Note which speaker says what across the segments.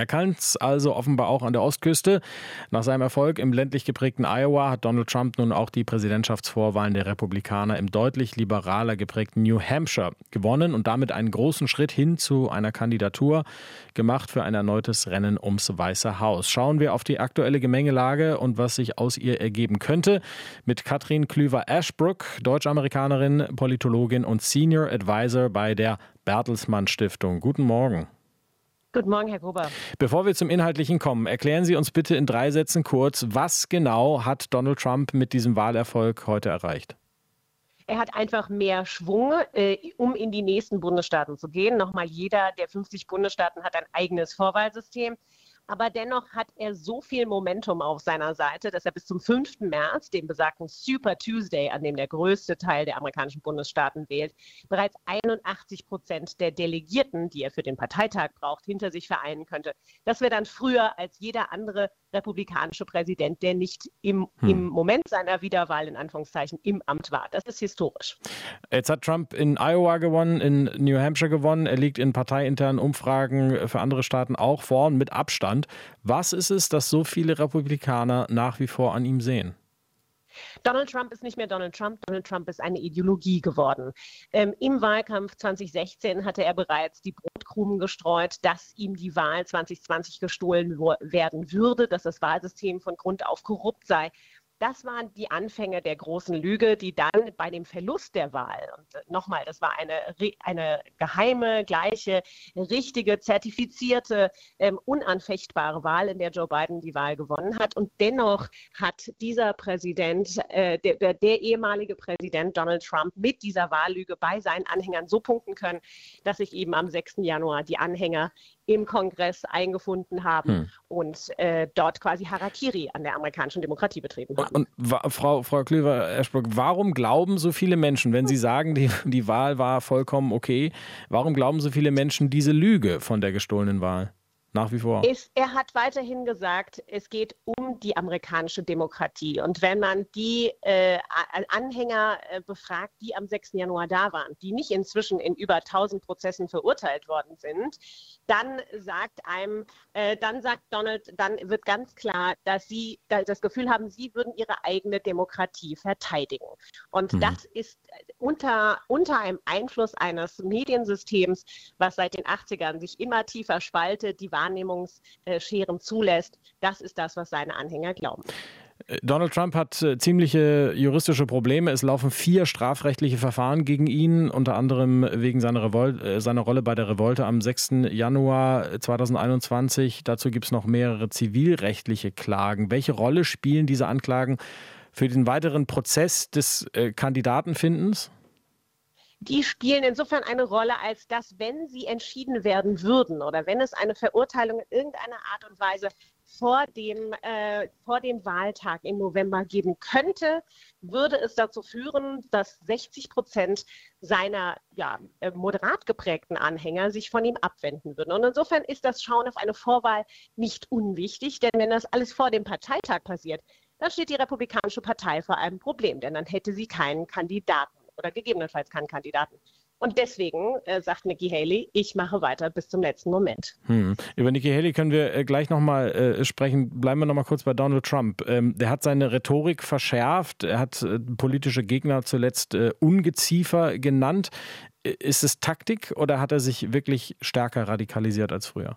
Speaker 1: Er kann es also offenbar auch an der Ostküste. Nach seinem Erfolg im ländlich geprägten Iowa hat Donald Trump nun auch die Präsidentschaftsvorwahlen der Republikaner im deutlich liberaler geprägten New Hampshire gewonnen und damit einen großen Schritt hin zu einer Kandidatur gemacht für ein erneutes Rennen ums Weiße Haus. Schauen wir auf die aktuelle Gemengelage und was sich aus ihr ergeben könnte mit Katrin Klüver-Ashbrook, Deutsch-Amerikanerin, Politologin und Senior Advisor bei der Bertelsmann Stiftung. Guten Morgen.
Speaker 2: Guten Morgen, Herr Gruber.
Speaker 1: Bevor wir zum Inhaltlichen kommen, erklären Sie uns bitte in drei Sätzen kurz, was genau hat Donald Trump mit diesem Wahlerfolg heute erreicht?
Speaker 2: Er hat einfach mehr Schwung, äh, um in die nächsten Bundesstaaten zu gehen. Nochmal, jeder der 50 Bundesstaaten hat ein eigenes Vorwahlsystem. Aber dennoch hat er so viel Momentum auf seiner Seite, dass er bis zum 5. März, dem besagten Super Tuesday, an dem der größte Teil der amerikanischen Bundesstaaten wählt, bereits 81 Prozent der Delegierten, die er für den Parteitag braucht, hinter sich vereinen könnte. Das wäre dann früher als jeder andere republikanische Präsident, der nicht im, hm. im Moment seiner Wiederwahl in Anführungszeichen im Amt war. Das ist historisch.
Speaker 1: Jetzt hat Trump in Iowa gewonnen, in New Hampshire gewonnen. Er liegt in parteiinternen Umfragen für andere Staaten auch vorn mit Abstand. Was ist es, dass so viele Republikaner nach wie vor an ihm sehen?
Speaker 2: Donald Trump ist nicht mehr Donald Trump. Donald Trump ist eine Ideologie geworden. Ähm, Im Wahlkampf 2016 hatte er bereits die Brotkrumen gestreut, dass ihm die Wahl 2020 gestohlen werden würde, dass das Wahlsystem von Grund auf korrupt sei. Das waren die Anfänge der großen Lüge, die dann bei dem Verlust der Wahl, und äh, nochmal, das war eine, eine geheime, gleiche, richtige, zertifizierte, ähm, unanfechtbare Wahl, in der Joe Biden die Wahl gewonnen hat. Und dennoch hat dieser Präsident, äh, der, der, der ehemalige Präsident Donald Trump mit dieser Wahllüge bei seinen Anhängern so punkten können, dass sich eben am 6. Januar die Anhänger im Kongress eingefunden haben hm. und äh, dort quasi Harakiri an der amerikanischen Demokratie betrieben haben.
Speaker 1: Und, und Frau, Frau Klöver-Eschbrock, warum glauben so viele Menschen, wenn Sie sagen, die, die Wahl war vollkommen okay, warum glauben so viele Menschen diese Lüge von der gestohlenen Wahl? Nach wie vor.
Speaker 2: Ist, er hat weiterhin gesagt, es geht um die amerikanische Demokratie. Und wenn man die äh, Anhänger äh, befragt, die am 6. Januar da waren, die nicht inzwischen in über 1000 Prozessen verurteilt worden sind, dann sagt einem, äh, dann sagt Donald, dann wird ganz klar, dass sie das Gefühl haben, sie würden ihre eigene Demokratie verteidigen. Und mhm. das ist unter, unter einem Einfluss eines Mediensystems, was seit den 80ern sich immer tiefer spaltet, die Wahrnehmungsscheren zulässt. Das ist das, was seine Anhänger glauben.
Speaker 1: Donald Trump hat äh, ziemliche juristische Probleme. Es laufen vier strafrechtliche Verfahren gegen ihn, unter anderem wegen seiner, Revol äh, seiner Rolle bei der Revolte am 6. Januar 2021. Dazu gibt es noch mehrere zivilrechtliche Klagen. Welche Rolle spielen diese Anklagen für den weiteren Prozess des äh, Kandidatenfindens?
Speaker 2: Die spielen insofern eine Rolle, als dass, wenn sie entschieden werden würden oder wenn es eine Verurteilung in irgendeiner Art und Weise vor dem, äh, vor dem Wahltag im November geben könnte, würde es dazu führen, dass 60 Prozent seiner ja, äh, moderat geprägten Anhänger sich von ihm abwenden würden. Und insofern ist das Schauen auf eine Vorwahl nicht unwichtig, denn wenn das alles vor dem Parteitag passiert, dann steht die Republikanische Partei vor einem Problem, denn dann hätte sie keinen Kandidaten oder gegebenenfalls keinen Kandidaten. Und deswegen äh, sagt Nikki Haley, ich mache weiter bis zum letzten Moment.
Speaker 1: Hm. Über Nikki Haley können wir äh, gleich nochmal äh, sprechen. Bleiben wir nochmal kurz bei Donald Trump. Ähm, der hat seine Rhetorik verschärft. Er hat äh, politische Gegner zuletzt äh, Ungeziefer genannt. Ist es Taktik oder hat er sich wirklich stärker radikalisiert als früher?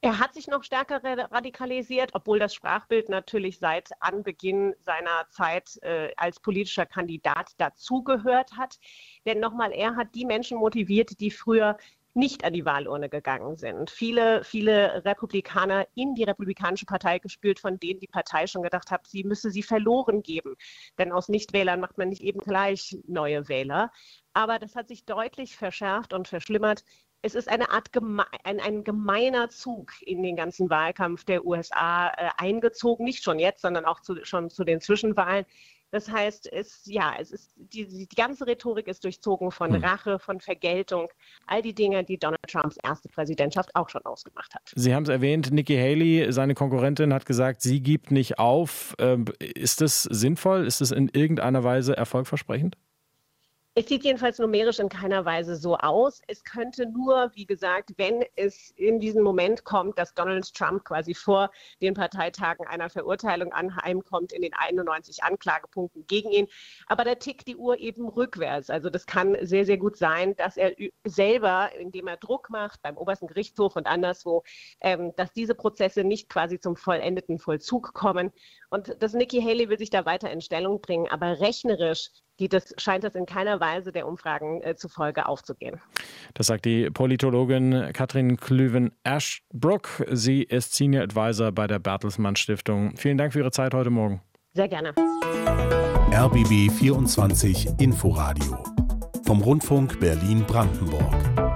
Speaker 2: Er hat sich noch stärker radikalisiert, obwohl das Sprachbild natürlich seit Anbeginn seiner Zeit äh, als politischer Kandidat dazugehört hat. Denn nochmal, er hat die Menschen motiviert, die früher nicht an die Wahlurne gegangen sind. Viele, viele Republikaner in die Republikanische Partei gespült, von denen die Partei schon gedacht hat, sie müsse sie verloren geben. Denn aus Nichtwählern macht man nicht eben gleich neue Wähler. Aber das hat sich deutlich verschärft und verschlimmert es ist eine Art geme ein, ein, gemeiner Zug in den ganzen Wahlkampf der USA äh, eingezogen, nicht schon jetzt, sondern auch zu, schon zu den Zwischenwahlen. Das heißt, es, ja, es ist, die, die ganze Rhetorik ist durchzogen von hm. Rache, von Vergeltung, all die Dinge, die Donald Trumps erste Präsidentschaft auch schon ausgemacht hat.
Speaker 1: Sie haben es erwähnt, Nikki Haley, seine Konkurrentin, hat gesagt, sie gibt nicht auf. Ähm, ist das sinnvoll? Ist das in irgendeiner Weise erfolgversprechend?
Speaker 2: Es sieht jedenfalls numerisch in keiner Weise so aus. Es könnte nur, wie gesagt, wenn es in diesen Moment kommt, dass Donald Trump quasi vor den Parteitagen einer Verurteilung anheimkommt in den 91 Anklagepunkten gegen ihn. Aber da tickt die Uhr eben rückwärts. Also das kann sehr, sehr gut sein, dass er selber, indem er Druck macht beim obersten Gerichtshof und anderswo, ähm, dass diese Prozesse nicht quasi zum vollendeten Vollzug kommen. Und das Nikki Haley will sich da weiter in Stellung bringen. Aber rechnerisch geht es, scheint das in keiner Weise der Umfragen äh, zufolge aufzugehen.
Speaker 1: Das sagt die Politologin Katrin Klüven-Ashbrook. Sie ist Senior Advisor bei der Bertelsmann Stiftung. Vielen Dank für Ihre Zeit heute Morgen.
Speaker 2: Sehr gerne.
Speaker 3: RBB 24 Inforadio vom Rundfunk Berlin-Brandenburg.